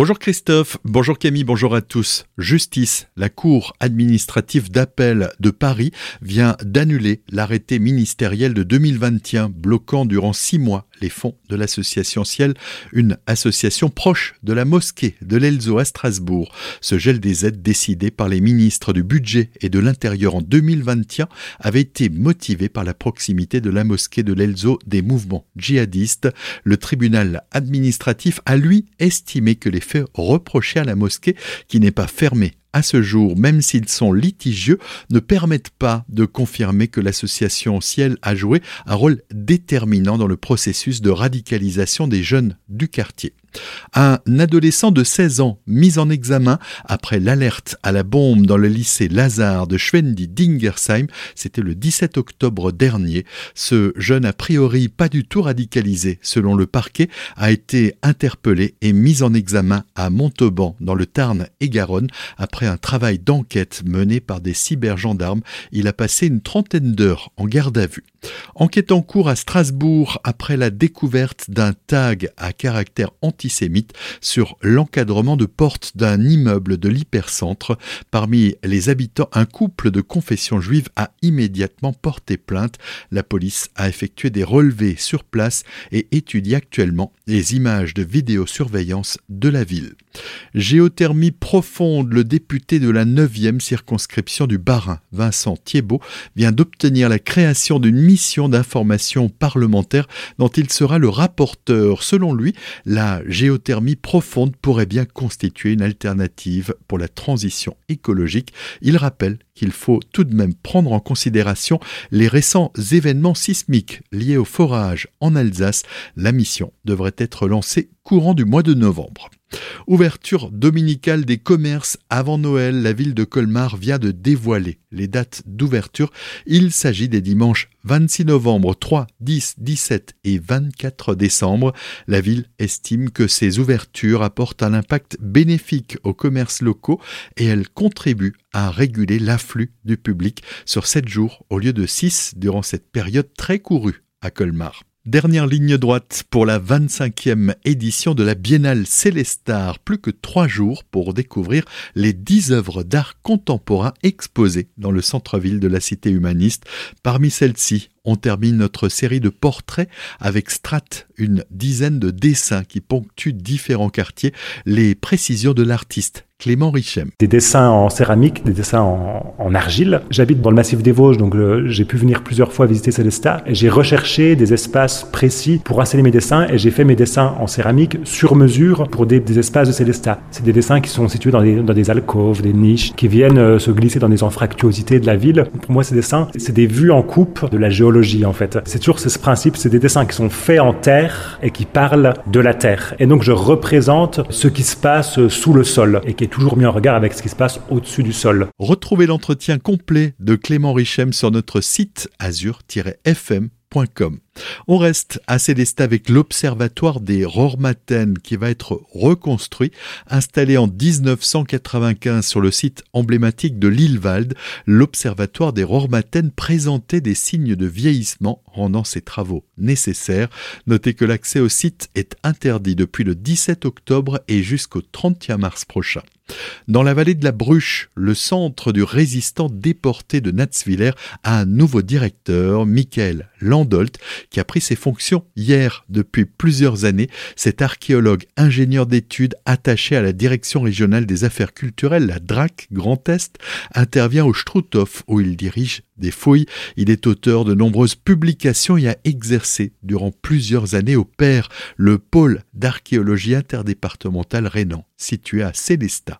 Bonjour Christophe, bonjour Camille, bonjour à tous. Justice, la Cour administrative d'appel de Paris vient d'annuler l'arrêté ministériel de 2021 bloquant durant six mois les fonds de l'association Ciel, une association proche de la mosquée de l'Elzo à Strasbourg. Ce gel des aides décidé par les ministres du Budget et de l'Intérieur en 2021 avait été motivé par la proximité de la mosquée de l'Elzo des mouvements djihadistes. Le tribunal administratif a lui estimé que les fait reprocher à la mosquée qui n'est pas fermée à ce jour, même s'ils sont litigieux, ne permettent pas de confirmer que l'association Ciel a joué un rôle déterminant dans le processus de radicalisation des jeunes du quartier. Un adolescent de 16 ans mis en examen après l'alerte à la bombe dans le lycée Lazare de Schwendi-Dingersheim, c'était le 17 octobre dernier. Ce jeune a priori pas du tout radicalisé, selon le parquet, a été interpellé et mis en examen à Montauban dans le Tarn et Garonne après un travail d'enquête mené par des cybergendarmes. Il a passé une trentaine d'heures en garde à vue. Enquête en cours à Strasbourg après la découverte d'un tag à caractère antisémite sur l'encadrement de porte d'un immeuble de l'hypercentre. Parmi les habitants, un couple de confession juive a immédiatement porté plainte. La police a effectué des relevés sur place et étudie actuellement les images de vidéosurveillance de la ville. Géothermie profonde, le député de la 9e circonscription du Bas-Rhin, Vincent Thiebaud, vient d'obtenir la création d'une mission d'information parlementaire dont il sera le rapporteur. Selon lui, la géothermie profonde pourrait bien constituer une alternative pour la transition écologique. Il rappelle qu'il faut tout de même prendre en considération les récents événements sismiques liés au forage en Alsace. La mission devrait être lancée courant du mois de novembre. Ouverture dominicale des commerces avant Noël, la ville de Colmar vient de dévoiler les dates d'ouverture. Il s'agit des dimanches 26 novembre, 3, 10, 17 et 24 décembre. La ville estime que ces ouvertures apportent un impact bénéfique aux commerces locaux et elles contribuent à réguler l'afflux du public sur 7 jours au lieu de 6 durant cette période très courue à Colmar. Dernière ligne droite pour la 25e édition de la Biennale Célestar. Plus que trois jours pour découvrir les dix œuvres d'art contemporain exposées dans le centre-ville de la cité humaniste. Parmi celles-ci, on termine notre série de portraits avec Strat, une dizaine de dessins qui ponctuent différents quartiers, les précisions de l'artiste Clément Richem. Des dessins en céramique, des dessins en, argile. J'habite dans le massif des Vosges, donc euh, j'ai pu venir plusieurs fois visiter Célestat j'ai recherché des espaces précis pour installer mes dessins et j'ai fait mes dessins en céramique sur mesure pour des, espaces de Célestat. C'est des dessins qui sont situés dans des, dans des alcôves, des niches, qui viennent euh, se glisser dans des anfractuosités de la ville. Pour moi, ces dessins, c'est des vues en coupe de la géologie en fait. C'est toujours ce principe, c'est des dessins qui sont faits en terre et qui parlent de la terre. Et donc je représente ce qui se passe sous le sol et qui est toujours mis en regard avec ce qui se passe au-dessus du sol. Retrouvez l'entretien complet de Clément Richem sur notre site azur-fm on reste à Célestat avec l'Observatoire des Rormaten qui va être reconstruit. Installé en 1995 sur le site emblématique de Lillewald, l'Observatoire des Rormaten présentait des signes de vieillissement rendant ses travaux nécessaires. Notez que l'accès au site est interdit depuis le 17 octobre et jusqu'au 31 mars prochain. Dans la vallée de la Bruche, le centre du résistant déporté de Natzwiller a un nouveau directeur, Michael Landolt, qui a pris ses fonctions hier depuis plusieurs années. Cet archéologue ingénieur d'études attaché à la direction régionale des affaires culturelles, la DRAC Grand Est, intervient au Struthof où il dirige des fouilles. Il est auteur de nombreuses publications et a exercé durant plusieurs années au PER, le pôle d'archéologie interdépartementale Rénan, situé à Célestat.